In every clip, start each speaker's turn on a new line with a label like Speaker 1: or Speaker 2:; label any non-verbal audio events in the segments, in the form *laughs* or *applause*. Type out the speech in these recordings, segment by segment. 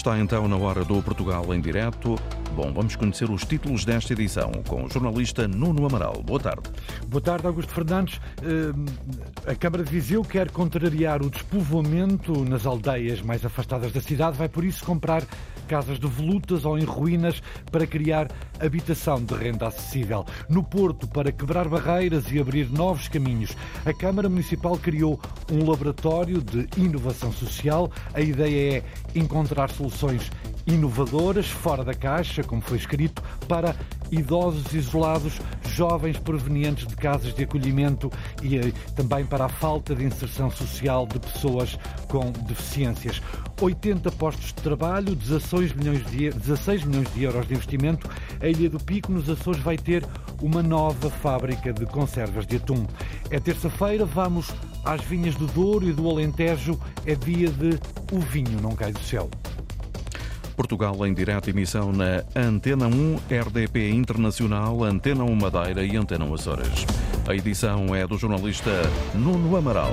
Speaker 1: Está então na hora do Portugal em direto. Bom, vamos conhecer os títulos desta edição com o jornalista Nuno Amaral. Boa tarde.
Speaker 2: Boa tarde, Augusto Fernandes. Eh, a Câmara de Viseu quer contrariar o despovoamento nas aldeias mais afastadas da cidade, vai por isso comprar casas devolutas ou em ruínas para criar habitação de renda acessível. No Porto, para quebrar barreiras e abrir novos caminhos, a Câmara Municipal criou um laboratório de inovação social. A ideia é encontrar soluções inovadoras, fora da caixa, como foi escrito, para idosos isolados, jovens provenientes de casas de acolhimento e eh, também para a falta de inserção social de pessoas com deficiências. 80 postos de trabalho, 16 milhões de, 16 milhões de euros de investimento. A Ilha do Pico, nos Açores, vai ter uma nova fábrica de conservas de atum. É terça-feira, vamos às vinhas do Douro e do Alentejo. É dia de O Vinho Não Cai do Céu.
Speaker 1: Portugal em direta emissão na Antena 1, RDP Internacional, Antena 1 Madeira e Antena 1 Açores. A edição é do jornalista Nuno Amaral.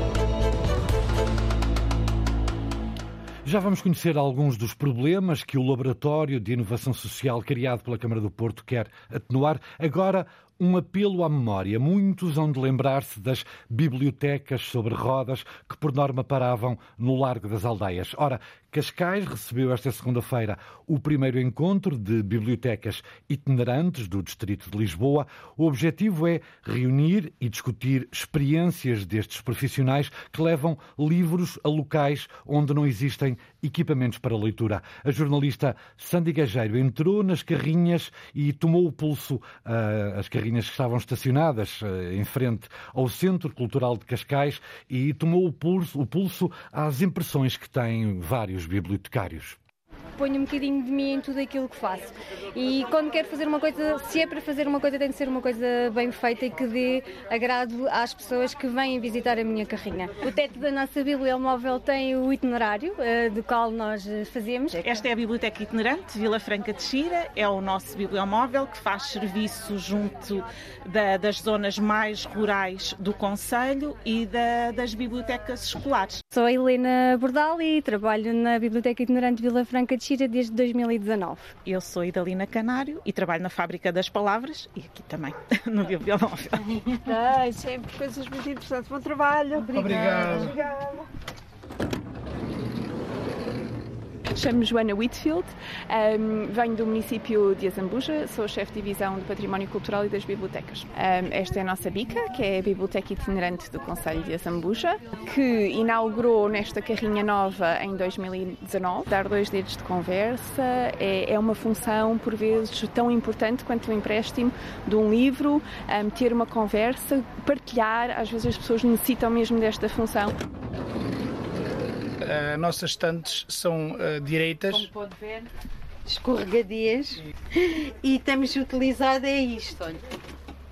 Speaker 2: Já vamos conhecer alguns dos problemas que o Laboratório de Inovação Social criado pela Câmara do Porto quer atenuar. Agora, um apelo à memória. Muitos hão de lembrar-se das bibliotecas sobre rodas que, por norma, paravam no Largo das Aldeias. Ora, Cascais recebeu esta segunda-feira o primeiro encontro de bibliotecas itinerantes do Distrito de Lisboa. O objetivo é reunir e discutir experiências destes profissionais que levam livros a locais onde não existem equipamentos para leitura. A jornalista Sandy Gageiro entrou nas carrinhas e tomou o pulso uh, as carrinhas que estavam estacionadas uh, em frente ao Centro Cultural de Cascais e tomou o pulso, o pulso às impressões que têm vários bibliotecários
Speaker 3: ponho um bocadinho de mim em tudo aquilo que faço. E quando quero fazer uma coisa, se é para fazer uma coisa, tem de ser uma coisa bem feita e que dê agrado às pessoas que vêm visitar a minha carrinha. O teto da nossa bibliomóvel tem o itinerário uh, do qual nós eh, fazemos.
Speaker 4: Esta é a Biblioteca Itinerante, Vila Franca de Xira, é o nosso bibliomóvel que faz serviço junto da, das zonas mais rurais do Conselho e da, das bibliotecas escolares.
Speaker 3: Sou a Helena Bordal e trabalho na Biblioteca Itinerante Vila Franca de Xira desde 2019.
Speaker 4: Eu sou Idalina Canário e trabalho na Fábrica das Palavras e aqui também, *laughs* no Bibliomóvel.
Speaker 5: Tem sempre coisas muito interessantes. Bom trabalho.
Speaker 2: Obrigado.
Speaker 5: Obrigada.
Speaker 6: Chamo-me Joana Whitfield, um, venho do município de Azambuja, sou chefe de divisão do Património Cultural e das Bibliotecas. Um, esta é a nossa bica, que é a Biblioteca Itinerante do Conselho de Azambuja, que inaugurou nesta carrinha nova em 2019. Dar dois dedos de conversa é, é uma função, por vezes, tão importante quanto o empréstimo de um livro, um, ter uma conversa, partilhar, às vezes as pessoas necessitam mesmo desta função.
Speaker 7: Uh, nossas estantes são uh, direitas.
Speaker 5: Como pode ver, escorregadias. E temos utilizado é isto, olha.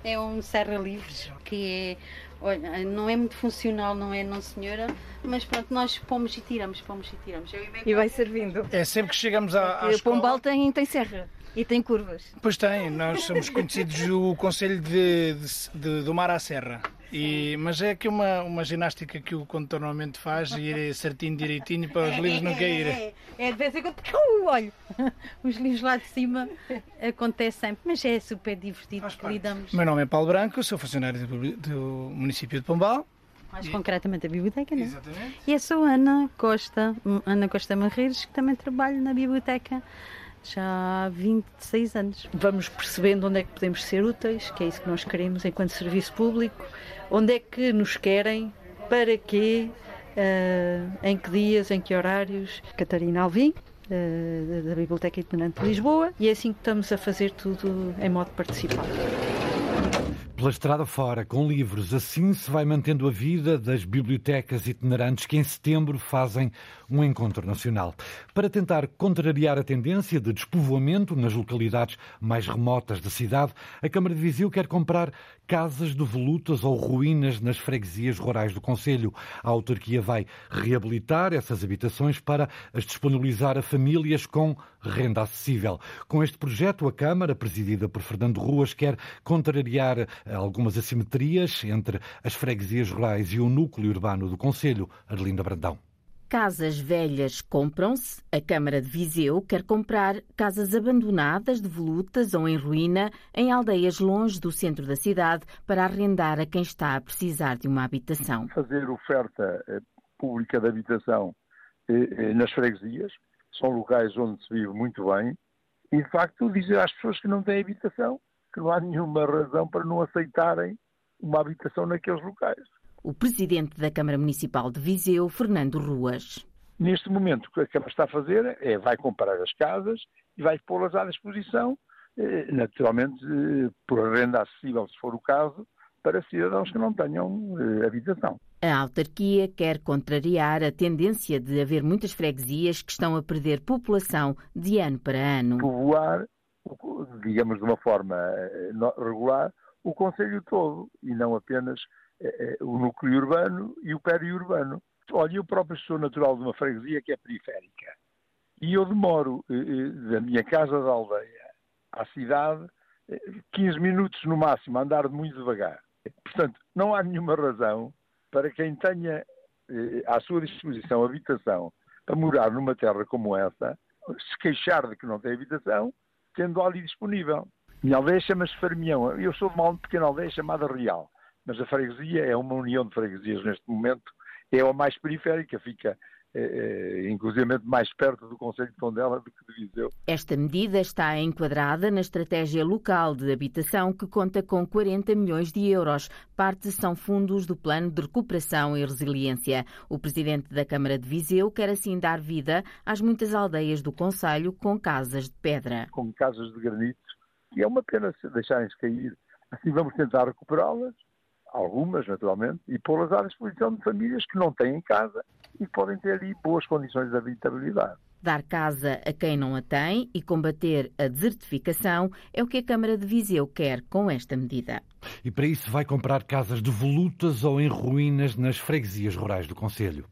Speaker 5: É um serra-livres que é, olha, não é muito funcional, não é, não senhora, mas pronto, nós pomos e tiramos, pomos e tiramos.
Speaker 6: E vai servindo.
Speaker 7: É sempre que chegamos à, à
Speaker 6: O Pombal tem, tem serra. E tem curvas.
Speaker 7: Pois tem, nós somos conhecidos do Conselho de, de, de, do Mar à Serra. E, mas é aqui uma, uma ginástica que o condutor normalmente faz e ir certinho, direitinho para os livros não caírem.
Speaker 5: É, é, de vez em quando, olha, *laughs* os livros lá de cima acontecem sempre, mas é super divertido que lidamos.
Speaker 7: Meu nome é Paulo Branco, sou funcionário do, do município de Pombal.
Speaker 5: Mais e... concretamente a biblioteca, não é?
Speaker 7: Exatamente.
Speaker 5: E eu sou Ana Costa, Ana Costa Marreiros, que também trabalho na biblioteca já há 26 anos.
Speaker 8: Vamos percebendo onde é que podemos ser úteis, que é isso que nós queremos enquanto serviço público, onde é que nos querem, para quê, uh, em que dias, em que horários. Catarina Alvim, uh, da Biblioteca Itinerante de Lisboa, e é assim que estamos a fazer tudo em modo participado
Speaker 2: pela estrada fora, com livros. Assim se vai mantendo a vida das bibliotecas itinerantes que em setembro fazem um encontro nacional. Para tentar contrariar a tendência de despovoamento nas localidades mais remotas da cidade, a Câmara de Viseu quer comprar casas devolutas ou ruínas nas freguesias rurais do Conselho. A autarquia vai reabilitar essas habitações para as disponibilizar a famílias com renda acessível. Com este projeto, a Câmara, presidida por Fernando Ruas, quer contrariar algumas assimetrias entre as freguesias rurais e o núcleo urbano do Conselho. Arlinda Brandão.
Speaker 9: Casas velhas compram-se. A Câmara de Viseu quer comprar casas abandonadas, devolutas ou em ruína em aldeias longe do centro da cidade para arrendar a quem está a precisar de uma habitação.
Speaker 10: Fazer oferta eh, pública de habitação eh, eh, nas freguesias, são locais onde se vive muito bem, e de facto dizer às pessoas que não têm habitação que não há nenhuma razão para não aceitarem uma habitação naqueles locais
Speaker 9: o presidente da Câmara Municipal de Viseu, Fernando Ruas.
Speaker 10: Neste momento, o que a Câmara está a fazer é vai comprar as casas e vai pô-las à disposição, eh, naturalmente eh, por renda acessível, se for o caso, para cidadãos que não tenham eh, habitação.
Speaker 9: A autarquia quer contrariar a tendência de haver muitas freguesias que estão a perder população de ano para ano.
Speaker 10: Povoar, digamos de uma forma regular, o Conselho todo e não apenas o núcleo urbano e o periurbano. Olha, eu próprio sou natural de uma freguesia que é periférica. E eu demoro eh, eh, da minha casa da aldeia à cidade 15 eh, minutos no máximo, a andar muito devagar. Portanto, não há nenhuma razão para quem tenha à sua disposição habitação para morar numa terra como essa, se queixar de que não tem habitação, tendo ali disponível. Minha aldeia chama-se Farmião. Eu sou de uma pequena aldeia chamada Real mas a freguesia é uma união de freguesias neste momento, é a mais periférica, fica é, é, inclusive mais perto do Conselho de Tondela do que de Viseu.
Speaker 9: Esta medida está enquadrada na estratégia local de habitação que conta com 40 milhões de euros. Parte são fundos do Plano de Recuperação e Resiliência. O presidente da Câmara de Viseu quer assim dar vida às muitas aldeias do Conselho com casas de pedra.
Speaker 10: Com casas de granito, e é uma pena deixarem-se cair. Assim vamos tentar recuperá-las algumas naturalmente, e pô-las à disposição de famílias que não têm casa e podem ter ali boas condições de habitabilidade.
Speaker 9: Dar casa a quem não a tem e combater a desertificação é o que a Câmara de Viseu quer com esta medida.
Speaker 2: E para isso vai comprar casas devolutas ou em ruínas nas freguesias rurais do Conselho.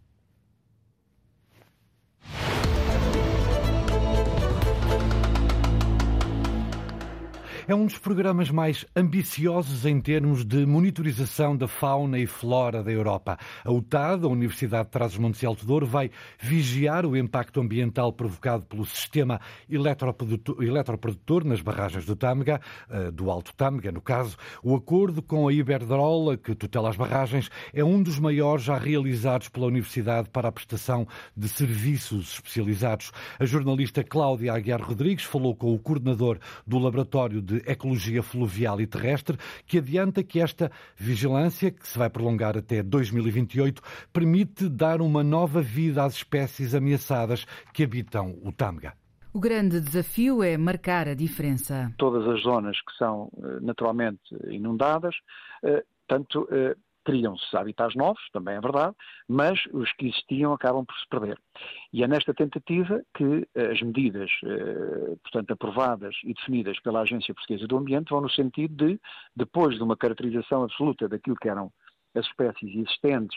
Speaker 2: É um dos programas mais ambiciosos em termos de monitorização da fauna e flora da Europa. A UTAD, a Universidade de Trás-os-Montes e Alto Douro, vai vigiar o impacto ambiental provocado pelo sistema eletroprodutor nas barragens do Tâmega, eh, do Alto Tâmega, no caso. O acordo com a Iberdrola, que tutela as barragens, é um dos maiores já realizados pela Universidade para a prestação de serviços especializados. A jornalista Cláudia Aguiar Rodrigues falou com o coordenador do Laboratório de de Ecologia Fluvial e Terrestre, que adianta que esta vigilância, que se vai prolongar até 2028, permite dar uma nova vida às espécies ameaçadas que habitam o Tâmega.
Speaker 11: O grande desafio é marcar a diferença.
Speaker 10: Todas as zonas que são eh, naturalmente inundadas, eh, tanto eh, criam-se habitats novos, também é verdade, mas os que existiam acabam por se perder. E é nesta tentativa que eh, as medidas, eh, portanto, aprovadas e definidas pela Agência Portuguesa do Ambiente vão no sentido de, depois de uma caracterização absoluta daquilo que eram as espécies existentes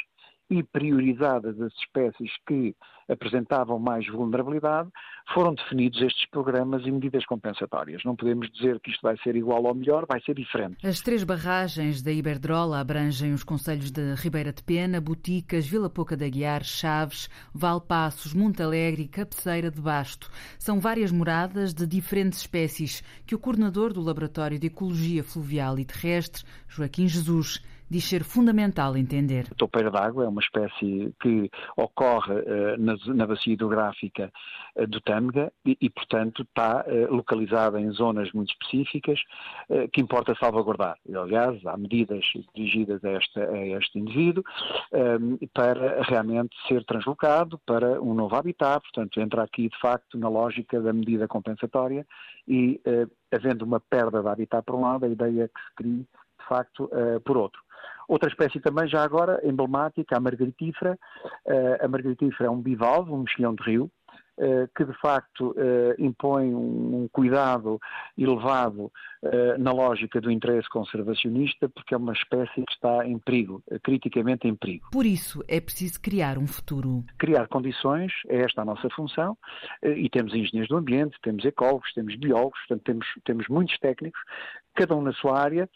Speaker 10: e priorizadas as espécies que apresentavam mais vulnerabilidade, foram definidos estes programas e medidas compensatórias. Não podemos dizer que isto vai ser igual ou melhor, vai ser diferente.
Speaker 11: As três barragens da Iberdrola abrangem os conselhos de Ribeira de Pena, Boticas, Vila Pouca da Guiar, Chaves, Valpassos, Montalegre e Cabeceira de Basto. São várias moradas de diferentes espécies que o coordenador do Laboratório de Ecologia Fluvial e Terrestre, Joaquim Jesus, diz ser fundamental entender.
Speaker 10: A topeira d'água é uma espécie que ocorre uh, na, na, bacia hidrográfica uh, do Tâmega e, e, portanto, está uh, localizada em zonas muito específicas que importa salvaguardar. E, aliás, há medidas dirigidas a, esta, a este indivíduo para realmente ser translocado para um novo habitat, portanto, entra aqui, de facto, na lógica da medida compensatória e, havendo uma perda de habitat por um lado, a ideia é que se crie, de facto, por outro. Outra espécie também, já agora, emblemática, a margaritífera. Uh, a margaritífera é um bivalve, um mexilhão de rio, uh, que de facto uh, impõe um, um, cuidado elevado na lógica do interesse conservacionista, porque é uma espécie que está em perigo, criticamente em perigo.
Speaker 11: Por isso é preciso criar um futuro.
Speaker 10: Criar condições, é esta a nossa função, e temos engenheiros do ambiente, temos ecólogos, temos biólogos, portanto temos, temos muitos técnicos cada um na sua área,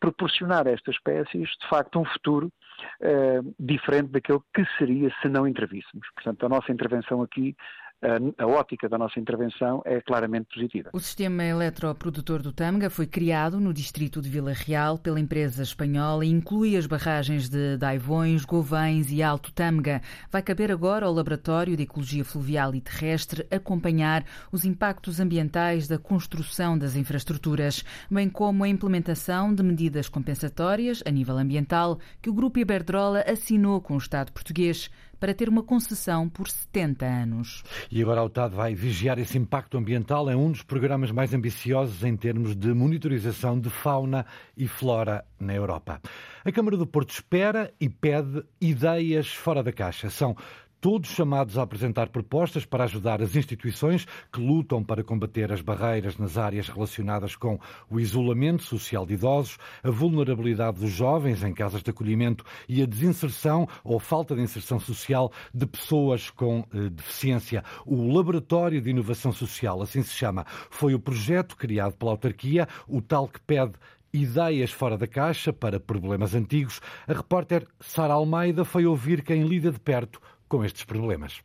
Speaker 10: proporcionar a estas espécies, de facto, um futuro uh, diferente daquele que seria se não intervíssemos. Portanto, a nossa intervenção aqui a, ótica da nossa intervenção é claramente positiva.
Speaker 11: O sistema eletroprodutor do Tâmega foi criado no distrito de Vila Real pela empresa espanhola e inclui as barragens de Daivões, Govães e Alto Tâmega. Vai caber agora ao Laboratório de Ecologia Fluvial e Terrestre acompanhar os impactos ambientais da construção das infraestruturas, bem como a implementação de medidas compensatórias a nível ambiental que o Grupo Iberdrola assinou com o Estado português para ter uma concessão por 70 anos.
Speaker 2: E agora a UTAD vai vigiar esse impacto ambiental. É um dos programas mais ambiciosos em termos de monitorização de fauna e flora na Europa. A Câmara do Porto espera e pede ideias fora da caixa. São todos chamados a apresentar propostas para ajudar as instituições que lutam para combater as barreiras nas áreas relacionadas com o isolamento social de idosos, a vulnerabilidade dos jovens em casas de acolhimento e a desinserção ou falta de inserção social de pessoas com eh, deficiência. O Laboratório de Inovação Social, assim se chama, foi o projeto criado pela autarquia, o tal que pede ideias fora da caixa para problemas antigos. A repórter Sara Almeida foi ouvir quem lida de perto com estes problemas.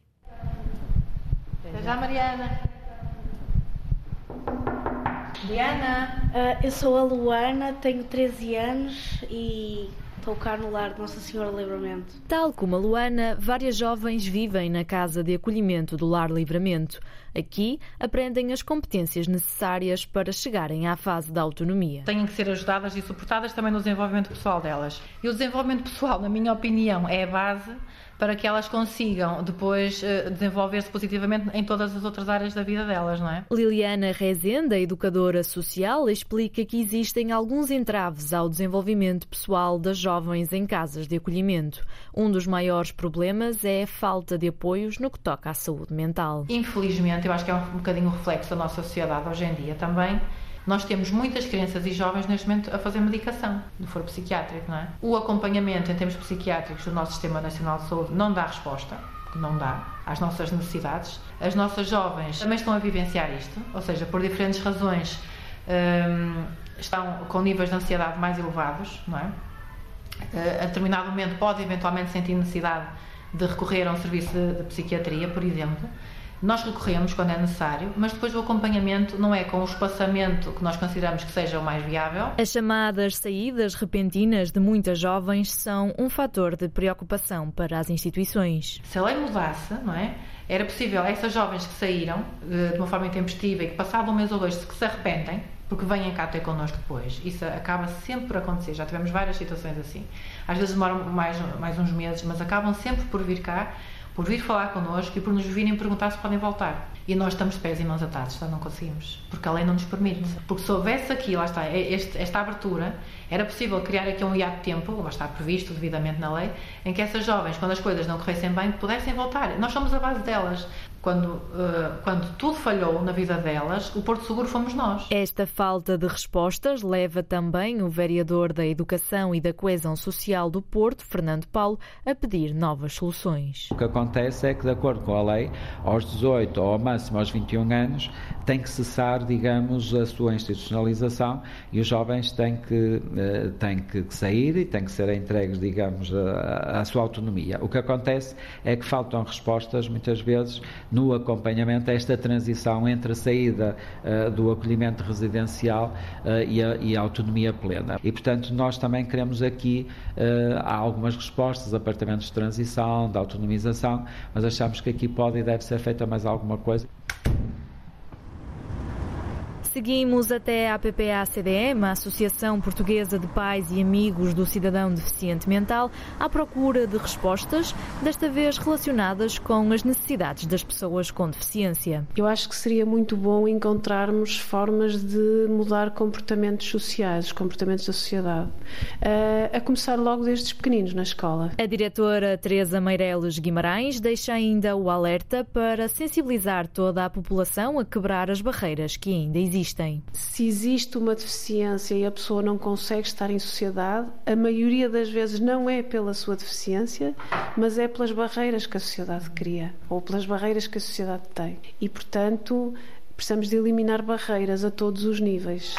Speaker 12: Até já, Mariana. Diana. Uh, eu sou a Luana, tenho 13 anos e estou cá no lar de Nossa Senhora Livramento.
Speaker 13: Tal como a Luana, várias jovens vivem na casa de acolhimento do Lar Livramento. Aqui aprendem as competências necessárias para chegarem à fase da autonomia.
Speaker 14: Têm que ser ajudadas e suportadas também no desenvolvimento pessoal delas. E o desenvolvimento pessoal, na minha opinião, é a base para que elas consigam depois eh, desenvolver-se positivamente em todas as outras áreas da vida delas, não é?
Speaker 13: Liliana Rezende, educadora social, explica que existem alguns entraves ao desenvolvimento pessoal das jovens em casas de acolhimento. Um dos maiores problemas é a falta de apoios no que toca à saúde mental.
Speaker 14: Infelizmente, eu acho que é um bocadinho um reflexo da nossa sociedade hoje em dia também nós temos muitas crianças e jovens neste momento a fazer medicação, no foro psiquiátrico, não é? O acompanhamento em termos psiquiátricos do nosso Sistema Nacional de Saúde não dá resposta, não dá, às nossas necessidades. As nossas jovens também estão a vivenciar isto, ou seja, por diferentes razões hum, estão com níveis de ansiedade mais elevados, não é? Uh, a determinado momento pode eventualmente sentir necessidade de recorrer a um serviço de, de psiquiatria, por exemplo. Nós recorremos quando é necessário, mas depois o acompanhamento não é com o espaçamento que nós consideramos que seja o mais viável.
Speaker 13: As chamadas saídas repentinas de muitas jovens são um fator de preocupação para as instituições.
Speaker 14: Se a lei mudasse, não é? Era possível essas jovens que saíram eh, de uma forma intempestiva e que passado um mês ou dois que se arrependem, porque vêm cá ter connosco depois. Isso acaba sempre por acontecer. Já tivemos várias situações assim. Às vezes demoram mais, mais uns meses, mas acabam sempre por vir cá por vir falar connosco e por nos virem perguntar se podem voltar. E nós estamos de pés e mãos atados, só não conseguimos, porque a lei não nos permite. Porque se houvesse aqui, lá está, este, esta abertura, era possível criar aqui um hiato de tempo, lá está previsto devidamente na lei, em que essas jovens, quando as coisas não corressem bem, pudessem voltar. Nós somos a base delas quando, uh, quando tudo falhou na vida delas, o Porto Seguro fomos nós.
Speaker 13: Esta falta de respostas leva também o vereador da Educação e da Coesão Social do Porto, Fernando Paulo, a pedir novas soluções.
Speaker 15: O que acontece é que, de acordo com a lei, aos 18 ou ao máximo aos 21 anos, tem que cessar, digamos, a sua institucionalização e os jovens têm que, uh, têm que sair e têm que ser entregues, digamos, à sua autonomia. O que acontece é que faltam respostas, muitas vezes, no acompanhamento a esta transição entre a saída uh, do acolhimento residencial uh, e, a, e, a, autonomia plena. E, portanto, nós também queremos aqui, uh, há algumas respostas, apartamentos de transição, de autonomização, mas achamos que aqui pode e deve ser feita mais alguma coisa.
Speaker 13: Seguimos até a APPA-CDM, a Associação Portuguesa de Pais e Amigos do Cidadão Deficiente Mental, à procura de respostas, desta vez relacionadas com as necessidades das pessoas com deficiência.
Speaker 16: Eu acho que seria muito bom encontrarmos formas de mudar comportamentos sociais, os comportamentos da sociedade, eh, a começar logo desde pequeninos na escola.
Speaker 13: A diretora Teresa Meireles Guimarães deixa ainda o alerta para sensibilizar toda a população a quebrar as barreiras que ainda existem existem?
Speaker 16: Se existe uma deficiência e a pessoa não consegue estar em sociedade, a maioria das vezes não é pela sua deficiência, mas é pelas barreiras que a sociedade cria ou pelas barreiras que a sociedade tem. E, portanto, precisamos de eliminar barreiras a todos os níveis.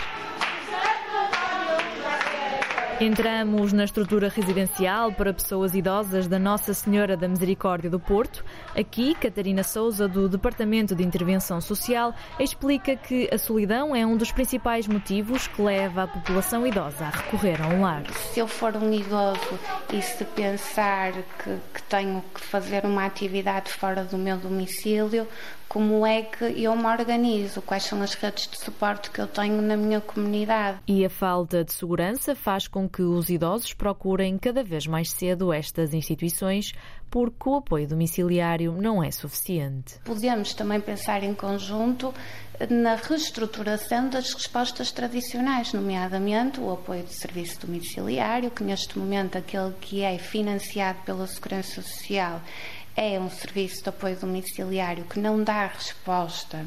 Speaker 13: Entramos na estrutura residencial para pessoas idosas da Nossa Senhora da Misericórdia do Porto. Aqui, Catarina Souza, do Departamento de Intervenção Social, explica que a solidão é um dos principais motivos que leva a população idosa a recorrer a um lar.
Speaker 17: Se eu for um idoso e se pensar que, que tenho que fazer uma atividade fora do meu domicílio, como é que eu me organizo, quais são as redes de suporte que eu tenho na minha comunidade.
Speaker 13: E a falta de segurança faz com que os idosos procurem cada vez mais cedo estas instituições porque o apoio domiciliário não é suficiente.
Speaker 17: Podemos também pensar em conjunto na reestruturação das respostas tradicionais, nomeadamente o apoio de serviço domiciliário, que neste momento aquele que é financiado pela Segurança Social é um serviço de apoio domiciliário que não dá resposta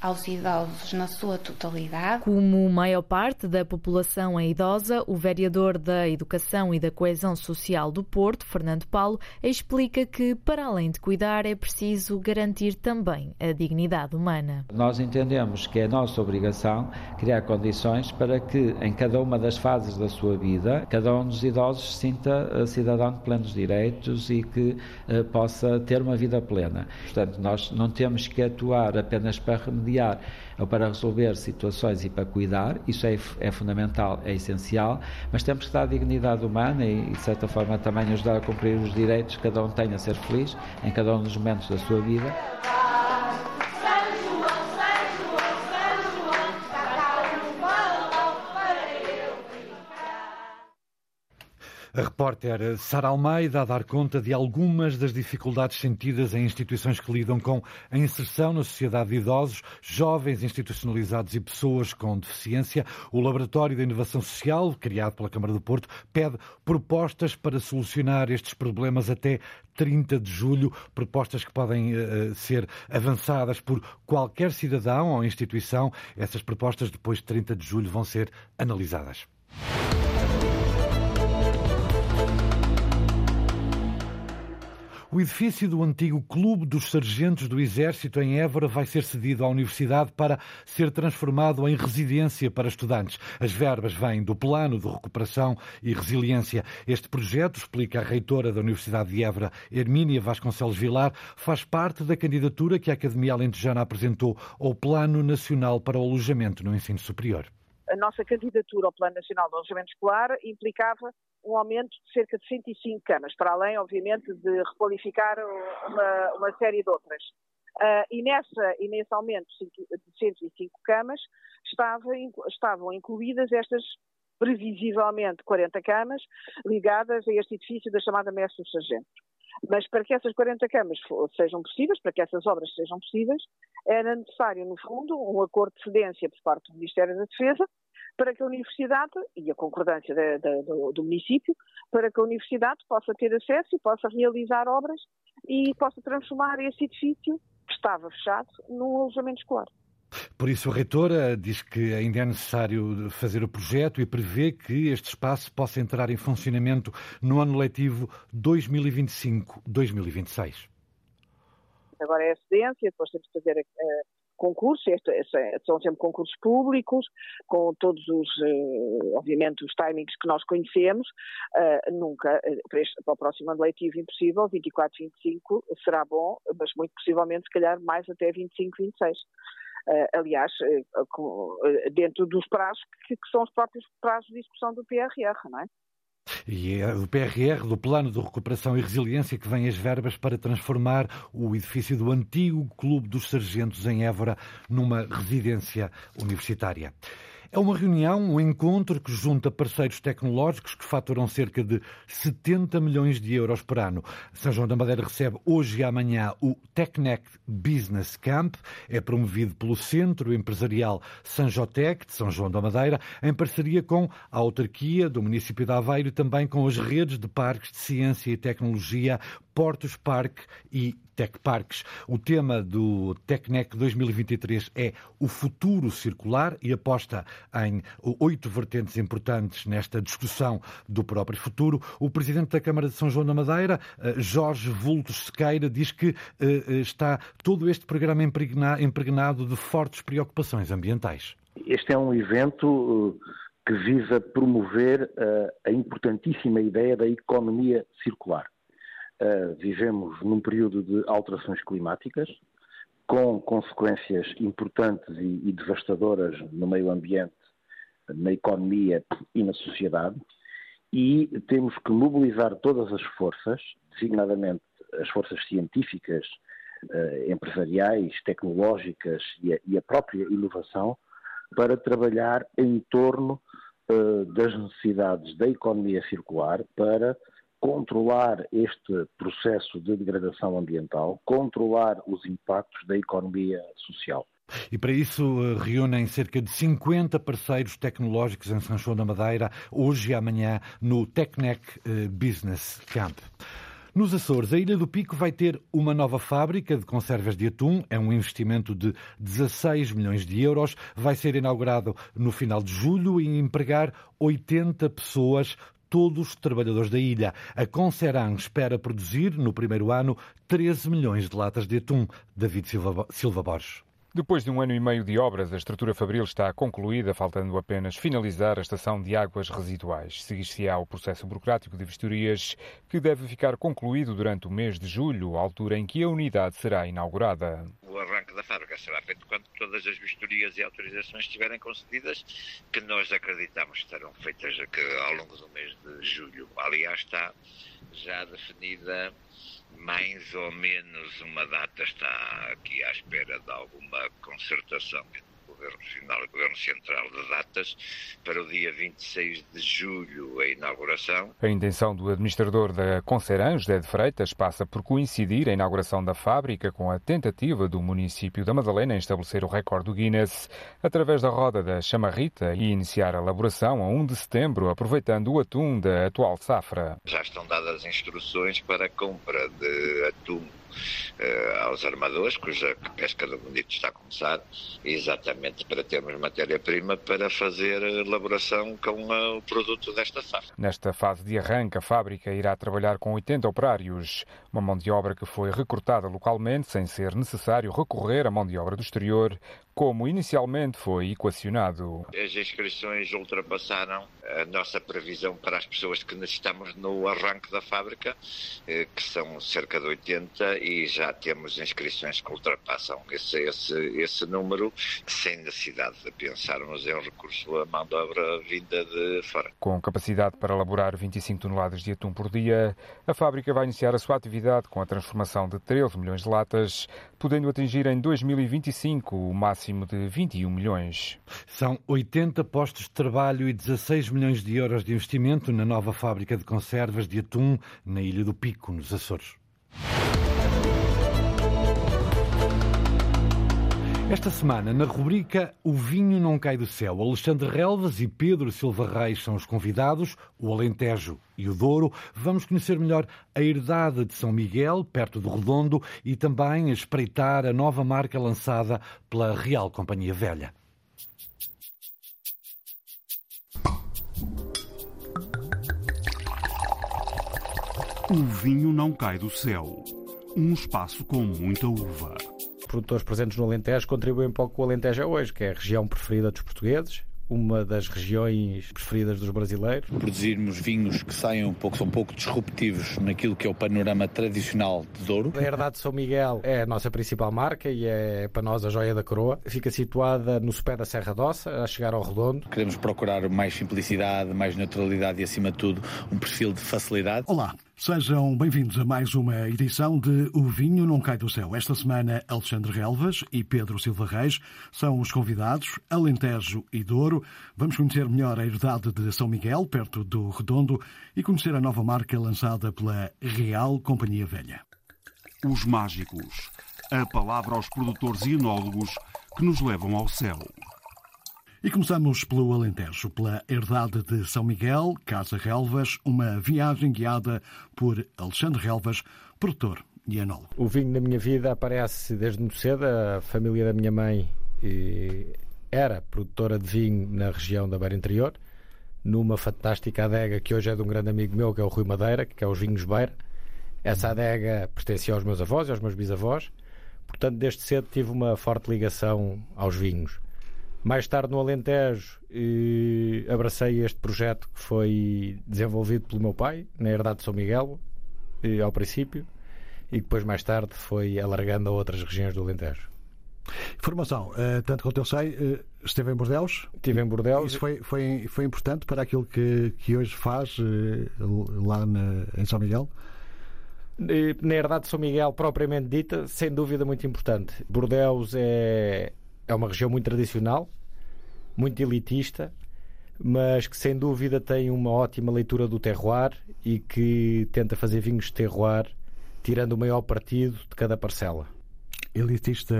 Speaker 17: aos idosos na sua totalidade.
Speaker 13: Como maior parte da população é idosa, o vereador da Educação e da Coesão Social do Porto, Fernando Paulo, explica que, para além de cuidar, é preciso garantir também a dignidade humana.
Speaker 15: Nós entendemos que é nossa obrigação criar condições para que, em cada uma das fases da sua vida, cada um dos idosos se sinta cidadão de plenos direitos e que uh, possa ter uma vida plena. Portanto, nós não temos que atuar apenas para remediar mediar ou para resolver situações e para cuidar, isso é, é fundamental, é essencial, mas temos que dar dignidade humana e, de certa forma, também ajudar a cumprir os direitos que cada um tem a ser feliz em cada um dos momentos da sua vida.
Speaker 2: A repórter Sara Almeida a dar conta de algumas das dificuldades sentidas em instituições que lidam com a inserção na sociedade de idosos, jovens institucionalizados e pessoas com deficiência. O Laboratório de Inovação Social, criado pela Câmara do Porto, pede propostas para solucionar estes problemas até 30 de julho, propostas que podem uh, ser avançadas por qualquer cidadão ou instituição. Essas propostas, depois de 30 de julho, vão ser analisadas. O edifício do antigo Clube dos Sargentos do Exército em Évora vai ser cedido à Universidade para ser transformado em residência para estudantes. As verbas vêm do Plano de Recuperação e Resiliência. Este projeto, explica a reitora da Universidade de Évora, Hermínia Vasconcelos Vilar, faz parte da candidatura que a Academia Alentejana apresentou ao Plano Nacional para o Alojamento no Ensino Superior
Speaker 18: a nossa candidatura ao Plano Nacional de Alojamento Escolar implicava um aumento de cerca de 105 camas, para além, obviamente, de requalificar uma, uma série de outras. Uh, e, nessa, e nesse aumento de 105 camas estava, estavam incluídas estas previsivelmente 40 camas ligadas a este edifício da chamada Mestre dos Sargentos. Mas para que essas 40 camas sejam possíveis, para que essas obras sejam possíveis, era necessário, no fundo, um acordo de cedência por parte do Ministério da Defesa para que a Universidade, e a concordância de, de, do, do, município, para que a Universidade possa ter acesso e possa realizar obras e possa transformar esse edifício, que estava fechado, num alojamento escolar.
Speaker 2: Por isso, a reitora diz que ainda é necessário fazer o projeto e prevê que este espaço possa entrar em funcionamento no ano letivo 2025-2026.
Speaker 18: Agora é a cedência, depois temos que fazer a, concursos, este, este, são sempre concursos públicos, com todos os, uh, obviamente, os timings que nós conhecemos, uh, nunca, uh, para, este, para, o próximo ano letivo impossível, 24, 25 será bom, mas muito possivelmente, se calhar, mais até 25, 26. aliás, dentro dos prazos que, que, são os próprios prazos de discussão do PRR, não é?
Speaker 2: E é do PRR, do Plano de Recuperação e Resiliência, que vêm as verbas para transformar o edifício do antigo Clube dos Sargentos em Évora numa residência universitária. É uma reunião, um encontro que junta parceiros tecnológicos que faturam cerca de 70 milhões de euros por ano. São João da Madeira recebe hoje e amanhã o TechNet Business Camp. É promovido pelo Centro Empresarial Sanjotec de São João da Madeira, em parceria com a autarquia do município de Aveiro e também com as redes de parques de ciência e tecnologia Portos Parque e Tech Parques. O tema do TecNec 2023 é o futuro circular e aposta em oito vertentes importantes nesta discussão do próprio futuro. O presidente da Câmara de São João da Madeira, eh, Jorge Vultos Sequeira, diz que eh, eh, está todo este programa impregnado de fortes preocupações ambientais.
Speaker 19: Este é um evento que visa promover a importantíssima ideia da economia circular. Uh, vivemos num período de alterações climáticas, com consequências importantes e, e devastadoras no meio ambiente, na economia e na sociedade, e temos que mobilizar todas as forças, designadamente as forças científicas, uh, empresariais, tecnológicas e a, e a, própria inovação, para trabalhar em torno uh, das necessidades da economia circular para controlar este processo de degradação ambiental, controlar os impactos da economia social.
Speaker 2: E para isso eh, reúnem cerca de 50 parceiros tecnológicos em São da Madeira, hoje e amanhã, no Tecnec Business Camp. Nos Açores, a Ilha do Pico vai ter uma nova fábrica de conservas de atum. É um investimento de 16 milhões de euros. Vai ser inaugurado no final de julho e empregar 80 pessoas, todos trabalhadores da ilha. A Conceran espera produzir, no primeiro ano, 13 milhões de latas de atum. David Silva, Silva Borges.
Speaker 20: Depois de um ano e meio de obras, a estrutura fabril está concluída, faltando apenas finalizar a estação de águas residuais. Seguir-se-á o processo burocrático de vistorias, que deve ficar concluído durante o mês de julho, altura em que a unidade será inaugurada.
Speaker 21: O arranque da fábrica será feito quando todas as vistorias e autorizações estiverem concedidas, que nós acreditamos que serão feitas ao longo do mês de julho. Aliás, está já definida mais ou menos uma data está aqui à espera de alguma concertação Governo Regional e Governo Central de datas para o dia 26 de julho, a inauguração.
Speaker 20: A intenção do administrador da Conceran, José de Freitas, passa por coincidir a inauguração da fábrica com a tentativa do município da Madalena em estabelecer o recorde do Guinness através da roda da chamarrita e iniciar a elaboração a 1 de setembro, aproveitando o atum da atual safra.
Speaker 21: Já estão dadas instruções para a compra de atum aos armadores, cuja pesca do bonito está a começar, exatamente para termos matéria-prima para fazer elaboração com uh, o produto desta safra.
Speaker 20: Nesta fase de arranque, a fábrica irá trabalhar com 80 operários, uma mão de obra que foi recrutada localmente sem ser necessário recorrer à mão de obra do exterior, como inicialmente foi equacionado.
Speaker 21: As inscrições ultrapassaram a nossa previsão para as pessoas que necessitamos no arranque da fábrica, eh, que são cerca de 80, e já temos inscrições que ultrapassam esse, esse, esse número, sem necessidade de pensarmos em recurso à mão de obra vinda de fora.
Speaker 20: Com capacidade para elaborar 25 toneladas de atum por dia, a fábrica vai iniciar a sua atividade com a transformação de 13 milhões de latas, podendo atingir em 2025 o máximo de 21 milhões.
Speaker 2: São 80 postos de trabalho e 16 milhões de euros de investimento na nova fábrica de conservas de atum na Ilha do Pico, nos Açores. Esta semana, na rubrica O Vinho Não Cai do Céu, Alexandre Relvas e Pedro Silva Reis são os convidados, o Alentejo e o Douro. Vamos conhecer melhor a herdade de São Miguel, perto do Redondo, e também espreitar a nova marca lançada pela Real Companhia Velha.
Speaker 22: O vinho não cai do céu. Um espaço com muita uva
Speaker 23: produtores presentes no Alentejo contribuem um pouco com o Alentejo é hoje, que é a região preferida dos portuguedes, uma das regiões preferidas dos brasileiros.
Speaker 24: Produzirmos vinhos que saiam um pouco, são um pouco disruptivos naquilo que é o panorama tradicional de Douro.
Speaker 23: A Herdade de São Miguel é a nossa principal marca e é para nós a joia da coroa. Fica situada no sopé da Serra Dossa, a chegar ao Redondo.
Speaker 24: Queremos procurar mais simplicidade, mais naturalidade e, acima de tudo, um perfil de facilidade.
Speaker 22: Olá, Sejam bem-vindos a mais uma edição de O Vinho Não Cai do Céu. Esta semana, Alexandre Relvas e Pedro Silva Reis são os convidados, Alentejo e Douro. Vamos conhecer melhor a herdade de São Miguel, perto do Redondo, e conhecer a nova marca lançada pela Real Companhia Velha. Os Mágicos. A palavra aos produtores e enólogos que nos levam ao céu. E começamos pelo Alentejo, pela herdade de São Miguel, Casa Relvas, uma viagem guiada por Alexandre Relvas, produtor e enólogo.
Speaker 23: O vinho na minha vida aparece desde muito cedo. A família da minha mãe era produtora de vinho na região da Beira Interior, numa fantástica adega que hoje é de um grande amigo meu, que é o Rui Madeira, que é os Vinhos Beira. Essa adega pertencia aos meus avós e aos meus bisavós. Portanto, desde cedo tive uma forte ligação aos vinhos. Mais tarde, no Alentejo, abracei este projeto que foi desenvolvido pelo meu pai, na Herdade de São Miguel, ao princípio, e depois, mais tarde, foi alargando a outras regiões do Alentejo.
Speaker 22: Formação, uh, tanto quanto eu sei, uh, esteve em Bordeus.
Speaker 23: Estive em Bordeus.
Speaker 22: Isso foi, foi, foi importante para aquilo que, que hoje faz uh, lá na, em São Miguel?
Speaker 23: Na herdade de São Miguel, propriamente dita, sem dúvida muito importante. Bordeus é, é uma região muito tradicional, muito elitista, mas que sem dúvida tem uma ótima leitura do terroir e que tenta fazer vinhos de terroir, tirando o maior partido de cada parcela
Speaker 22: elitista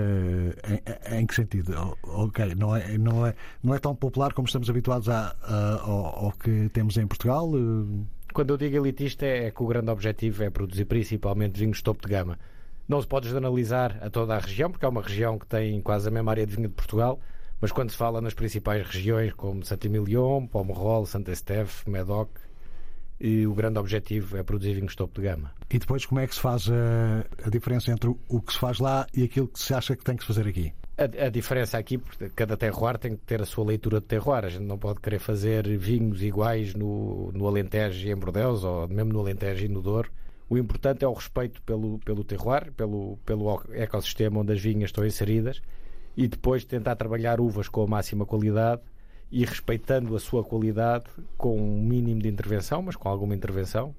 Speaker 22: em, em, que sentido? Ok, não é, não, é, não é tão popular como estamos habituados a, a, ao, ao, que temos em Portugal?
Speaker 23: Quando eu digo elitista é que o grande objetivo é produzir principalmente vinhos topo de gama. Não se pode generalizar a toda a região, porque é uma região que tem quase a mesma área de vinho de Portugal, mas quando se fala nas principais regiões como Saint-Emilion, Pomerol, Saint-Estèphe, Medoc, e o grande objetivo é produzir vinhos topo de gama.
Speaker 22: E depois como é que se faz a, a diferença entre o que se faz lá e aquilo que se acha que tem que se fazer aqui?
Speaker 23: A, a, diferença aqui, porque cada terroir tem que ter a sua leitura de terroir. A gente não pode querer fazer vinhos iguais no, no Alentejo e em Bordeus, ou mesmo no Alentejo e no Douro. O importante é o respeito pelo, pelo terroir, pelo, pelo ecossistema onde as vinhas estão inseridas e depois tentar trabalhar uvas com a máxima qualidade e respeitando a sua qualidade com um mínimo de intervenção, mas com alguma intervenção,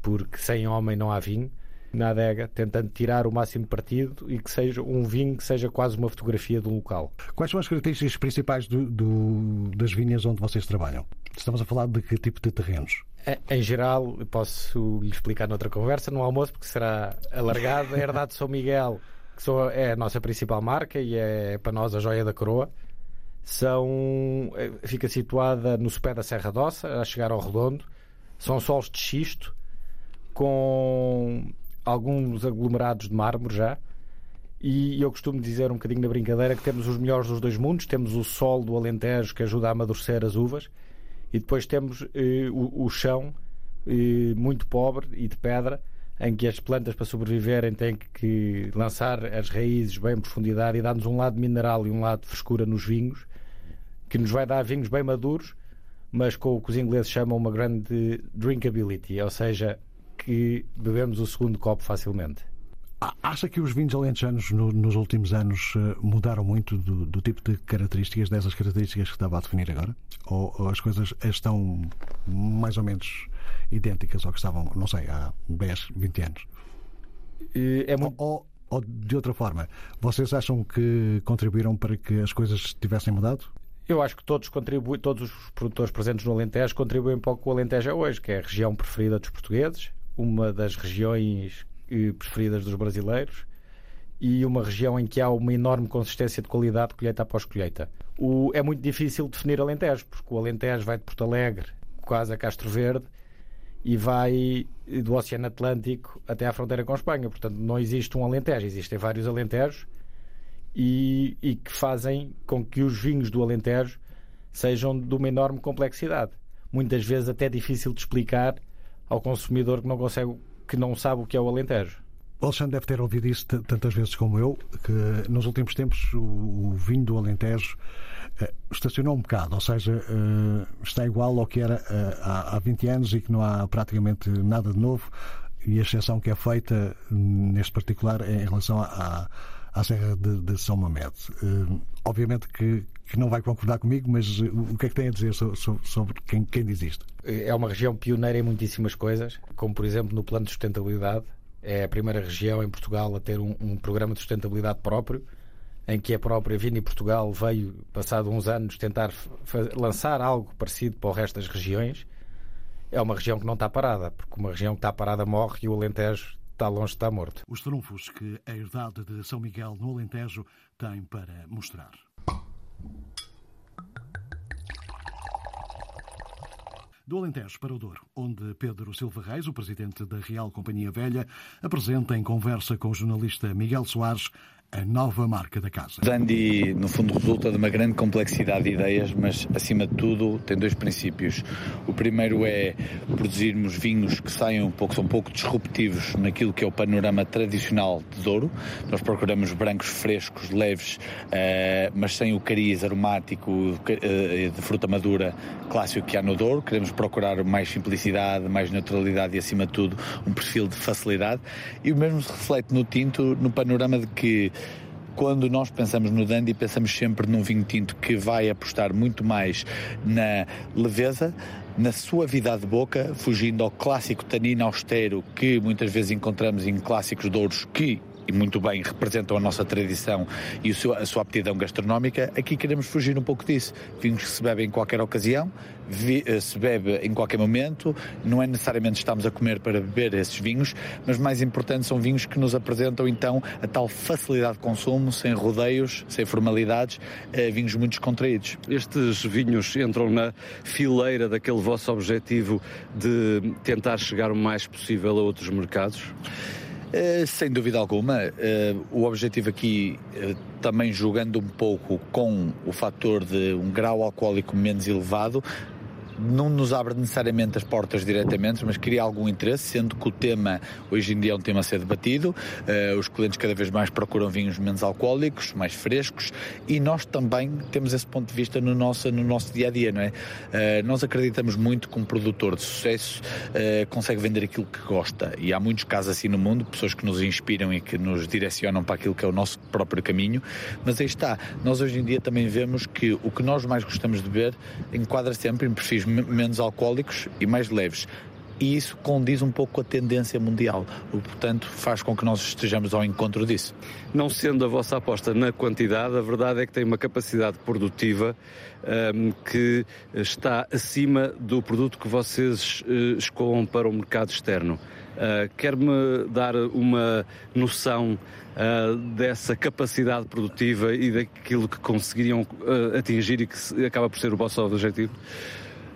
Speaker 23: porque sem homem não há vinho, na adega, tentando tirar o máximo partido e que seja um vinho que seja quase uma fotografia do local.
Speaker 22: Quais são as características principais do, do, das vinhas onde vocês trabalham? Estamos a falar de que tipo de terrenos?
Speaker 23: Em geral, posso lhe explicar noutra conversa, no almoço, porque será alargado. A Herdade de São Miguel, que é a nossa principal marca e é para nós a joia da coroa são, fica situada no sopé da Serra d'Ossa, a chegar ao Redondo. São solos de xisto, com alguns aglomerados de mármore já. E eu costumo dizer um bocadinho na brincadeira que temos os melhores dos dois mundos. Temos o sol do Alentejo que ajuda a amadurecer as uvas, e depois temos eh, o, o, chão eh, muito pobre e de pedra, em que as plantas para sobreviverem têm que lançar as raízes bem em profundidade e dar-nos um lado mineral e um lado de frescura nos vinhos que nos vai dar vinhos bem maduros, mas com o que os ingleses chamam uma grande drinkability, ou seja, que bebemos o segundo copo facilmente.
Speaker 22: Acha que os vinhos alentejanos no, nos últimos anos eh, mudaram muito do, do, tipo de características, dessas características que estava a definir agora? Ou, ou, as coisas estão mais ou menos idênticas ao que estavam, não sei, há 10, 20 anos? É muito... ou, ou, de outra forma, vocês acham que contribuíram para que as coisas tivessem mudado?
Speaker 23: Eu acho que todos contribuem, todos os produtores presentes no Alentejo contribuem para o que o Alentejo é hoje, que é a região preferida dos portugueses, uma das regiões eh, preferidas dos brasileiros e uma região em que há uma enorme consistência de qualidade colheita após colheita. O, é muito difícil definir Alentejo, porque o Alentejo vai de Porto Alegre, quase a Castro Verde, e vai do Oceano Atlântico até à fronteira com a Espanha. Portanto, não existe um Alentejo, existem vários Alentejos e, e que fazem com que os vinhos do Alentejo sejam de uma enorme complexidade. Muitas vezes até difícil de explicar ao consumidor que não consegue, que não sabe o que é o Alentejo.
Speaker 22: O Alexandre deve ter ouvido isso tantas vezes como eu, que nos últimos tempos o, vinho do Alentejo uh, estacionou um bocado, ou seja, uh, está igual ao que era uh, há, há 20 anos e que não há praticamente nada de novo, e a exceção que é feita neste particular é em relação a à Serra de, de São Mamed. Uh, obviamente que, que, não vai concordar comigo, mas o que é que tem a dizer sobre, sobre quem, quem diz isto?
Speaker 23: É uma região pioneira em muitíssimas coisas, como por exemplo no plano de sustentabilidade. É a primeira região em Portugal a ter um, um programa de sustentabilidade próprio, em que a própria Vini Portugal veio, passado uns anos, tentar lançar algo parecido para o resto das regiões. É uma região que não está parada, porque uma região que está parada morre e o Alentejo está longe de estar morto.
Speaker 22: Os trunfos que a herdade de São Miguel no Alentejo tem para mostrar. Do Alentejo para o Douro, onde Pedro Silva Reis, o presidente da Real Companhia Velha, apresenta em conversa com o jornalista Miguel Soares a nova marca da casa.
Speaker 24: Dandy, no fundo, resulta de uma grande complexidade de ideias, mas, acima de tudo, tem dois princípios. O primeiro é produzirmos vinhos que saiam um pouco, são um pouco disruptivos naquilo que é o panorama tradicional de Douro. Nós procuramos brancos frescos, leves, uh, mas sem o cariz aromático uh, de fruta madura clássico que há no Douro. Queremos procurar mais simplicidade, mais neutralidade e, acima de tudo, um perfil de facilidade. E o mesmo se reflete no tinto, no panorama de que quando nós pensamos no Dandy, pensamos sempre num vinho tinto que vai apostar muito mais na leveza, na suavidade de boca, fugindo ao clássico tanino austero que muitas vezes encontramos em clássicos de ouros que muito bem representam a nossa tradição e a sua aptidão gastronómica, aqui queremos fugir um pouco disso. Vinhos que se bebem em qualquer ocasião, eh, se bebe em qualquer momento, não é necessariamente estamos a comer para beber esses vinhos, mas mais importante são vinhos que nos apresentam então a tal facilidade de consumo, sem rodeios, sem formalidades, eh, vinhos muito descontraídos.
Speaker 25: Estes vinhos entram na fileira daquele vosso objetivo de tentar chegar o mais possível a outros mercados?
Speaker 24: Uh, sem dúvida alguma. Uh, o objetivo aqui, uh, também jogando um pouco com o fator de um grau alcoólico menos elevado, não nos abre necessariamente as portas diretamente, mas cria algum interesse, sendo que o tema hoje em dia é um tema a ser debatido. Uh, os clientes cada vez mais procuram vinhos menos alcoólicos, mais frescos, e nós também temos esse ponto de vista no nosso, no nosso dia a dia, não é? Uh, nós acreditamos muito que um produtor de sucesso uh, consegue vender aquilo que gosta, e há muitos casos assim no mundo, pessoas que nos inspiram e que nos direcionam para aquilo que é o nosso próprio caminho, mas aí está, nós hoje em dia também vemos que o que nós mais gostamos de ver enquadra sempre em perfis menos alcoólicos e mais leves e isso condiz um pouco com a tendência mundial, o portanto, faz com que nós estejamos ao encontro disso.
Speaker 25: Não sendo a vossa aposta na quantidade, a verdade é que tem uma capacidade produtiva um, que está acima do produto que vocês uh, escoam para o mercado externo. Uh, Quer-me dar uma noção uh, dessa capacidade produtiva e daquilo que conseguiriam atingir e que acaba por ser o vosso objetivo?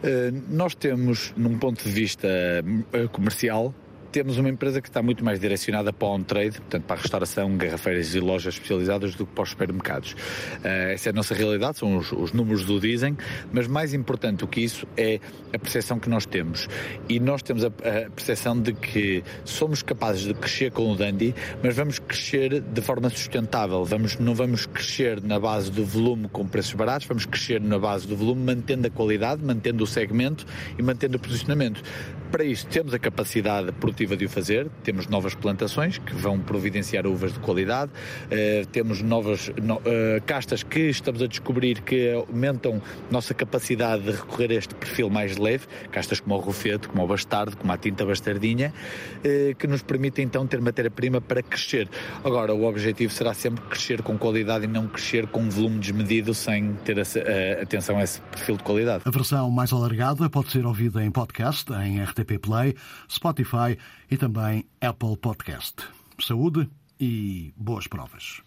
Speaker 24: Eh, nós temos, num ponto de vista eh, comercial, temos uma empresa que está muito mais direcionada para on-trade, portanto para a restauração, garrafeiras e lojas especializadas do que para os supermercados. Uh, essa é a nossa realidade, são os, os, números do dizem, mas mais importante do que isso é a percepção que nós temos. E nós temos a, a percepção de que somos capazes de crescer com o Dandy, mas vamos crescer de forma sustentável. Vamos, não vamos crescer na base do volume com preços baratos, vamos crescer na base do volume mantendo a qualidade, mantendo o segmento e mantendo o posicionamento. Para isso temos a capacidade produtiva perspectiva de o fazer. Temos novas plantações que vão providenciar uvas de qualidade, uh, temos novas no, uh, castas que estamos a descobrir que aumentam nossa capacidade de recorrer a este perfil mais leve, castas como o rufete, como o bastardo, como a tinta bastardinha, uh, que nos permitem então ter matéria-prima para crescer. Agora, o objetivo será sempre crescer com qualidade e não crescer com um volume desmedido sem ter a, atenção a esse perfil de qualidade.
Speaker 22: A versão mais alargada pode ser ouvida em podcast, em RTP Play, Spotify e também Apple Podcast. Saúde e boas provas.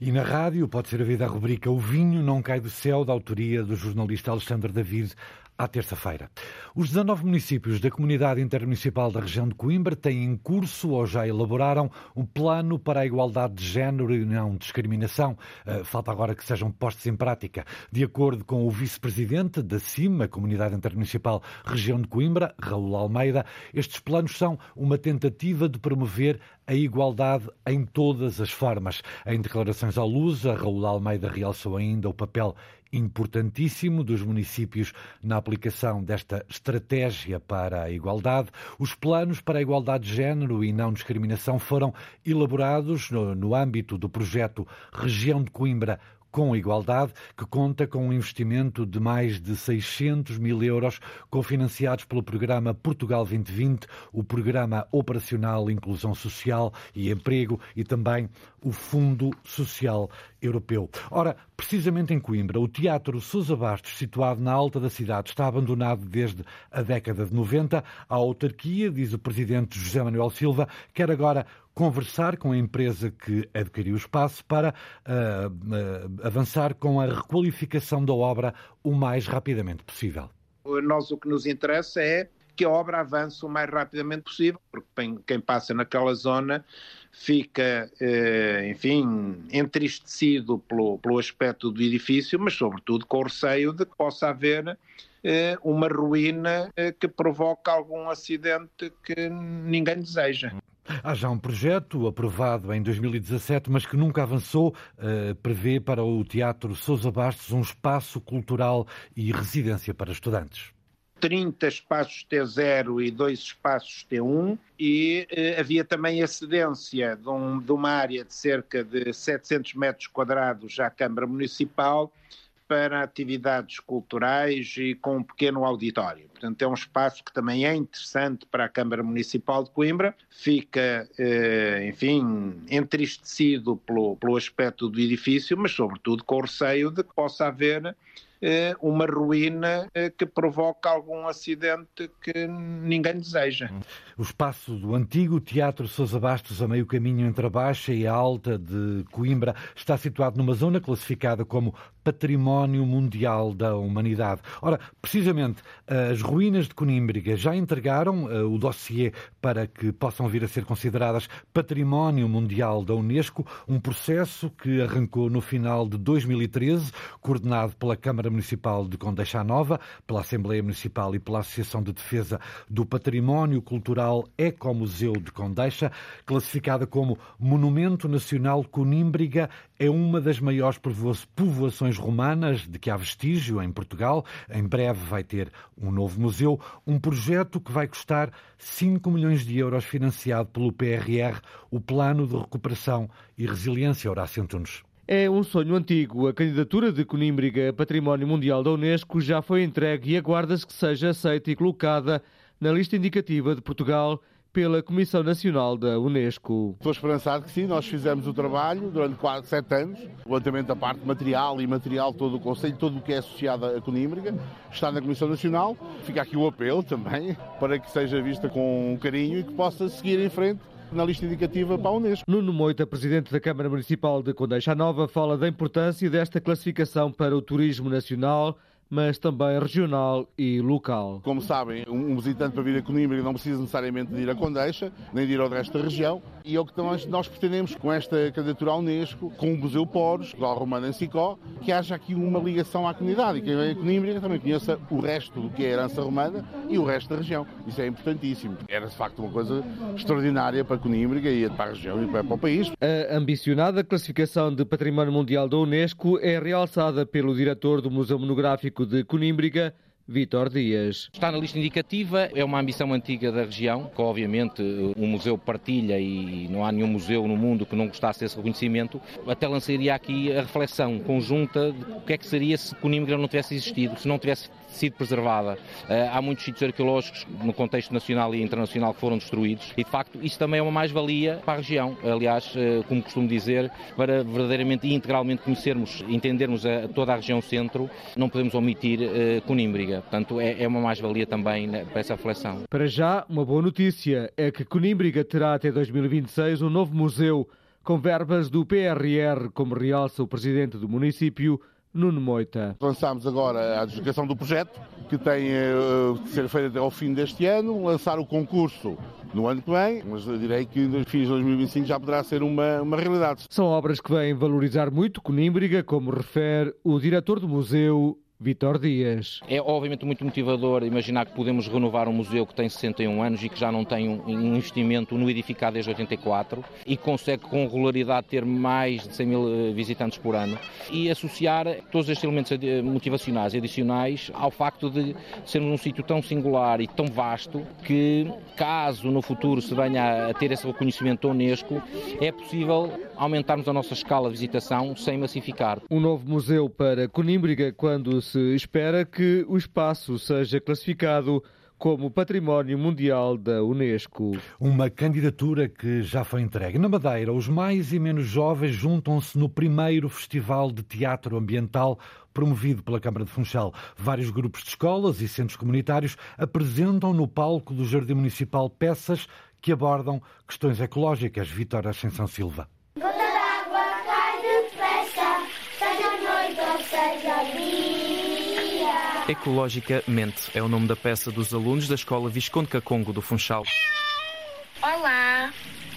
Speaker 2: E na rádio pode ser ouvida a rubrica O Vinho Não Cai do Céu, da autoria do jornalista Alexandre David, à terça-feira. Os 19 municípios da Comunidade Intermunicipal da região de Coimbra têm em curso ou já elaboraram um plano para a igualdade de género e não discriminação. Uh, falta agora que sejam postos em prática. De acordo com o vice-presidente da CIMA, Comunidade Intermunicipal Região de Coimbra, Raul Almeida, estes planos são uma tentativa de promover a igualdade em todas as formas. Em declarações à luz, a Raul Almeida realçou ainda o papel importantíssimo dos municípios na aplicação desta estratégia para a igualdade. Os planos para a igualdade de género e não discriminação foram elaborados no, no âmbito do projeto Região de Coimbra com Igualdade, que conta com um investimento de mais de 600 mil euros, cofinanciados pelo programa Portugal 2020, o Programa Operacional Inclusão Social e Emprego e também o Fundo Social Europeu. Ora, precisamente em Coimbra, o Teatro Sousa Bastos, situado na alta da cidade, está abandonado desde a década de 90. A autarquia, diz o presidente José Manuel Silva, quer agora conversar com a empresa que adquiriu o espaço para uh, uh, avançar com a requalificação da obra o mais rapidamente possível.
Speaker 26: Nós o que nos interessa é que a obra avance o mais rapidamente possível, porque quem passa naquela zona fica, eh, enfim, entristecido pelo, pelo aspecto do edifício, mas sobretudo com o receio de que possa haver eh, uma ruína eh, que provoque algum acidente que ninguém deseja.
Speaker 2: Há já um projeto aprovado em 2017, mas que nunca avançou, prevê para o Teatro Sousa Bastos um espaço cultural e residência para estudantes.
Speaker 26: 30 espaços T0 e 2 espaços T1 e eh, havia também a cedência de, um, de, uma área de cerca de 700 metros quadrados à Câmara Municipal para atividades culturais e com um pequeno auditório. Portanto, é um espaço que também é interessante para a Câmara Municipal de Coimbra. Fica, eh, enfim, entristecido pelo, pelo aspecto do edifício, mas sobretudo com o receio de que possa haver uma ruína eh, que provoca algum acidente que ninguém deseja.
Speaker 2: O espaço do antigo Teatro Sousa Bastos, a meio caminho entre a Baixa e a Alta de Coimbra, está situado numa zona classificada como Património Mundial da Humanidade. Ora, precisamente, as ruínas de Conímbriga já entregaram uh, o dossiê para que possam vir a ser consideradas Património Mundial da Unesco, um processo que arrancou no final de 2013, coordenado pela Câmara Municipal de Condeixa Nova, pela Assembleia Municipal e pela Associação de Defesa do Património Cultural Ecomuseu de Condeixa, classificada como Monumento Nacional Conímbriga, é uma das maiores povoações romanas de que há vestígio em Portugal. Em breve vai ter um novo museu, um projeto que vai custar 5 milhões de euros, financiado pelo PRR, o Plano de Recuperação e Resiliência. Horácio Antunes.
Speaker 27: É um sonho antigo. A candidatura de Conímbriga a Património Mundial da Unesco já foi entregue e aguarda-se que seja aceita e colocada na lista indicativa de Portugal pela Comissão Nacional da Unesco.
Speaker 28: Estou esperançado que sim, nós fizemos o trabalho durante quase sete anos, o levantamento da parte material e material, todo o Conselho, todo o que é associado a Conímbriga, está na Comissão Nacional. Fica aqui o apelo também para que seja vista com carinho e que possa seguir em frente na lista indicativa para a Unesco.
Speaker 27: Nuno Moita, presidente da Câmara Municipal de Condeixa Nova, fala da importância desta classificação para o turismo nacional mas também regional e local.
Speaker 28: Como sabem, um visitante para vir a Coimbra não precisa necessariamente de ir a Condeixa, nem de ir ao resto da região, e é o que nós, pretendemos com esta candidatura à Unesco, com o Museu Poros, Portugal Romano em Sicó, que haja aqui uma ligação à comunidade, e quem vem a Coimbra também conheça o resto do que é a herança romana e o resto da região. Isso é importantíssimo. Era de facto uma coisa extraordinária para Coimbra e para a região e para o país.
Speaker 27: A ambicionada classificação de Património Mundial da Unesco é realçada pelo diretor do Museu Monográfico de Conímbriga, Vitor Dias.
Speaker 29: Está na lista indicativa, é uma ambição antiga da região, que obviamente o museu partilha e não há nenhum museu no mundo que não gostasse desse reconhecimento. Até lançaria aqui a reflexão conjunta de o que é que seria se Conímbriga não tivesse existido, se não tivesse sido preservada. Eh, há muitos sítios arqueológicos no contexto nacional e internacional que foram destruídos e, de facto, isso também é uma mais-valia para a região. Aliás, eh, como costumo dizer, para verdadeiramente e integralmente conhecermos, entendermos a, toda a região centro, não podemos omitir uh, Conímbriga. Portanto, é, é uma mais-valia também né, para essa reflexão.
Speaker 27: Para já, uma boa notícia é que Conímbriga terá até 2026 um novo museu com verbas do PRR, como realça o presidente do município, Nuno Moita.
Speaker 28: Lançámos agora a adjudicação do projeto, que tem uh, que ser feito até ao fim deste ano, lançar o concurso no ano que vem, mas direi que nos fins de 2025 já poderá ser uma, uma realidade.
Speaker 27: São obras que vêm valorizar muito Conímbriga, como refere o diretor do museu, Vitor Dias.
Speaker 29: É obviamente muito motivador imaginar que podemos renovar um museu que tem 61 anos e que já não tem um investimento no edificado desde 84 e consegue com regularidade ter mais de 100 mil eh, visitantes por ano e associar todos estes elementos motivacionais e adicionais ao facto de sermos um sítio tão singular e tão vasto que, caso no futuro se venha a ter esse reconhecimento da Unesco, é possível aumentarmos a nossa escala de visitação sem massificar.
Speaker 27: Um novo museu para Conímbriga quando se se espera que o espaço seja classificado como Património Mundial da Unesco.
Speaker 2: Uma candidatura que já foi entregue. Na Madeira, os mais e menos jovens juntam-se no primeiro Festival de Teatro Ambiental promovido pela Câmara de Funchal. Vários grupos de escolas e centros comunitários apresentam no palco do Jardim Municipal peças que abordam questões ecológicas. Vitória Ascensão Silva.
Speaker 30: Ecologicamente é o nome da peça dos alunos da Escola Visconde Cacongo do Funchal.
Speaker 31: Olá,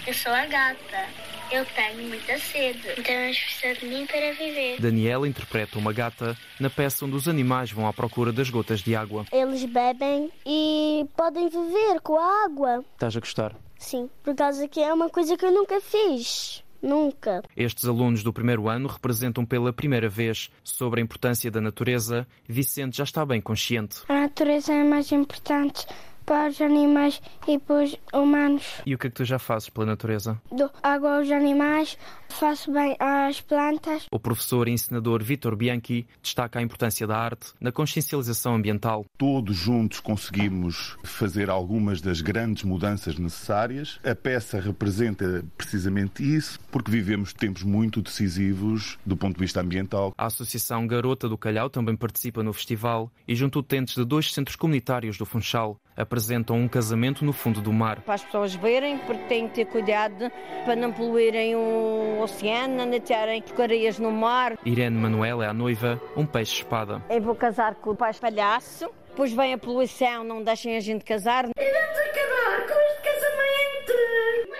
Speaker 31: eu sou a gata. Eu tenho muita sede, então eles precisam de mim para viver.
Speaker 30: Daniela interpreta uma gata na peça onde os animais vão à procura das gotas de água.
Speaker 32: Eles bebem e podem viver com a água.
Speaker 30: Estás a gostar?
Speaker 32: Sim, por causa que é uma coisa que eu nunca fiz. Nunca.
Speaker 30: Estes alunos do primeiro ano representam pela primeira vez sobre a importância da natureza. Vicente já está bem consciente.
Speaker 32: A natureza é mais importante para os animais e para os humanos.
Speaker 30: E o que é que tu já fazes pela natureza?
Speaker 32: Dou água aos animais, faço bem às plantas.
Speaker 30: O professor e ensinador Vitor Bianchi destaca a importância da arte na consciencialização ambiental.
Speaker 28: Todos juntos conseguimos fazer algumas das grandes mudanças necessárias. A peça representa precisamente isso, porque vivemos tempos muito decisivos do ponto de vista ambiental.
Speaker 30: A Associação Garota do Calhau também participa no festival e junto utentes de dois centros comunitários do Funchal apresentam um casamento no fundo do mar.
Speaker 33: Para as pessoas verem, porque têm que ter cuidado para não poluírem o oceano, não terem porcarias no mar.
Speaker 30: Irene Manuel é a noiva, um peixe-espada.
Speaker 33: Eu vou casar com o pai palhaço, depois vem a poluição, não deixem a gente casar.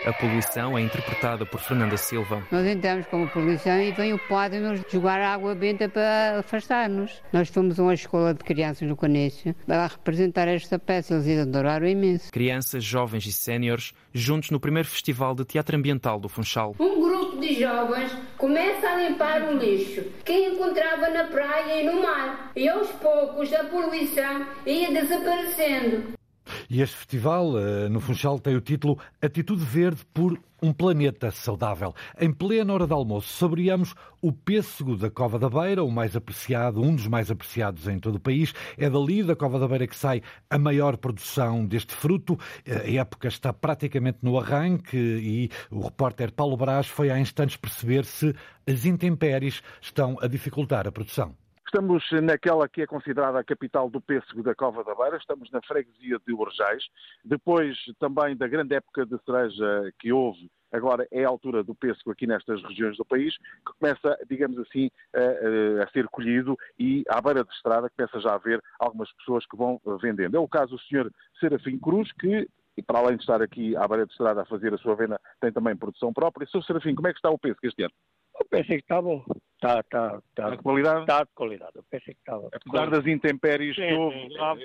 Speaker 30: A poluição é interpretada por Fernanda Silva.
Speaker 34: Nós entramos como poluição e vem o padre nos jogar água benta para afastar-nos. Nós fomos a uma escola de crianças no Canício para representar esta peça, eles adoraram imenso.
Speaker 30: Crianças, jovens e séniores, juntos no primeiro Festival de Teatro Ambiental do Funchal.
Speaker 35: Um grupo de jovens começa a limpar o lixo que encontrava na praia e no mar. E aos poucos a poluição ia desaparecendo.
Speaker 2: E este festival, no Funchal, tem o título Atitude Verde por um planeta saudável. Em plena hora de almoço, saboreamos o pêssego da Cova da Beira, o mais apreciado, um dos mais apreciados em todo o país. É dali, da Cova da Beira, que sai a maior produção deste fruto. A época está praticamente no arranque e o repórter Paulo Brás foi há instantes perceber se as intempéries estão a dificultar a produção.
Speaker 36: Estamos naquela que é considerada a capital do pêssego da Cova da Beira, estamos na freguesia de Orjais. Depois também da grande época de cereja que houve, agora é a altura do pêssego aqui nestas regiões do país, que começa, digamos assim, a, a, ser colhido e à beira de estrada começa já a haver algumas pessoas que vão vendendo. É o caso do Sr. Serafim Cruz, que para além de estar aqui à beira de estrada a fazer a sua venda, tem também produção própria. Sr. Serafim, como é que está o pêssego este ano?
Speaker 37: Pensei que está bom. Está, está, está.
Speaker 36: De qualidade?
Speaker 37: Está de qualidade. Eu pensei que estava.
Speaker 36: Apesar das intempéries
Speaker 37: sim,
Speaker 36: que houve.
Speaker 37: Sim, lá,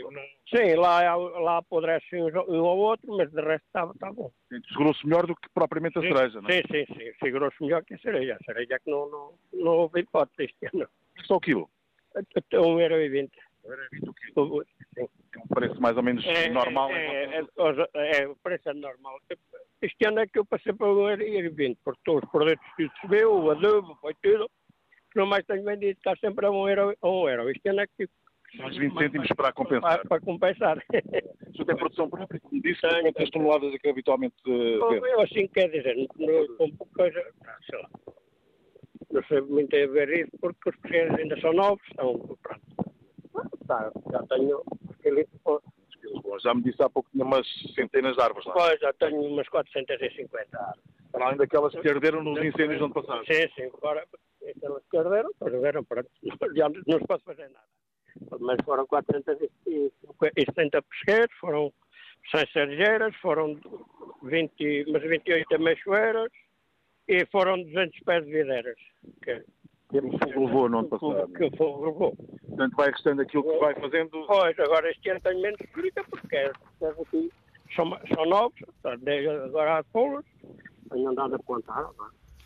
Speaker 37: sim, lá, lá apodrece um ou outro, mas de resto está, está bom.
Speaker 36: Segurou-se melhor do que propriamente a
Speaker 37: sim,
Speaker 36: cereja, não é?
Speaker 37: Sim, sim, sim. Segurou-se melhor que a cereja. A cereja que não, não, não houve hipótese este ano.
Speaker 36: Só o quilo?
Speaker 37: Até 1,20€.
Speaker 36: Sim. Um preço mais ou menos
Speaker 37: é,
Speaker 36: normal.
Speaker 37: É, é, é, é, o preço é normal. Este ano é que eu passei para o 1,20€, porque todos os produtos que subiu, o adubo, foi tudo. Não mais tenho vendido, está sempre a 1 euro. A um euro. Ano é que
Speaker 36: mais 20 cêntimos para compensar.
Speaker 37: Para, para compensar.
Speaker 36: O senhor tem produção própria, como disse, quantas toneladas é que habitualmente vende?
Speaker 37: Eu assim quer dizer, com coisa, sei lá. Não sei muito a ver isso, porque os pequenos ainda são novos, estão, pronto. Tá, já tenho aquele
Speaker 36: já me disse há pouco que tinha umas centenas de árvores lá.
Speaker 37: Pois, já tenho umas 450 árvores.
Speaker 36: Para além daquelas que arderam nos incêndios do ano passado.
Speaker 37: Sim, sim. Agora, aquelas que arderam, arderam, pronto. *laughs* Já não se pode fazer nada. Mas foram 470 pesqueiros, foram 100 sergeiras, foram 20, mas 28 amechoeiras e foram 200 pés de videiras. Que,
Speaker 36: que o levou no ano passado.
Speaker 37: Que o fogo levou.
Speaker 36: Portanto, vai restando aquilo que vai fazendo.
Speaker 37: Pois, agora este ano tenho menos escrita porque aqui são, são novos, agora há polos, tenho andado a plantar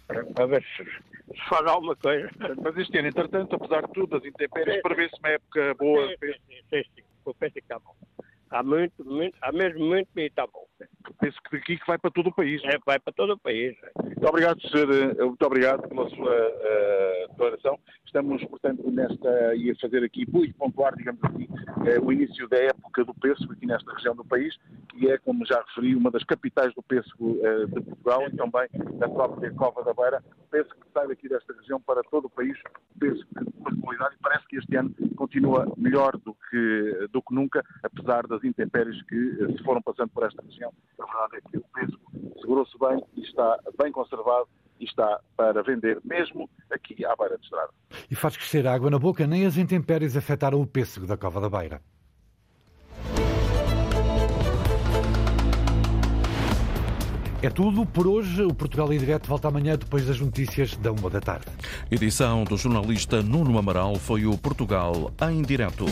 Speaker 37: para, para ver se, se, faz alguma coisa.
Speaker 36: Mas este ano, entretanto, apesar de tudo, as intempéries, prevê-se uma época boa.
Speaker 37: Sim, sim, sim, sim, sim. Penso que está bom. Há muito, muito, há mesmo muito e está bom.
Speaker 36: Penso que daqui que vai para todo o país.
Speaker 37: É, vai para todo o país.
Speaker 36: Muito obrigado, senhor, muito obrigado pela sua uh, declaração. Estamos, portanto, nesta, e a fazer aqui, e pontuar, digamos assim, uh, o início da época do pêssego aqui nesta região do país, que é, como já referi, uma das capitais do pêssego uh, de Portugal e também da própria Cova da Beira. O pêssego que sai daqui desta região para todo o país, pêssego de qualidade e parece que este ano continua melhor do que, do que nunca, apesar das intempéries que se foram passando por esta região. A verdade é que o pêssego segurou-se bem e está bem conservado e está para vender mesmo aqui à beira de estrada.
Speaker 2: E faz crescer a água na boca, nem as intempéries afetaram o pêssego da Cova da Beira. É tudo por hoje. O Portugal em Direto volta amanhã depois das notícias da uma da tarde.
Speaker 1: Edição do jornalista Nuno Amaral foi o Portugal em Direto.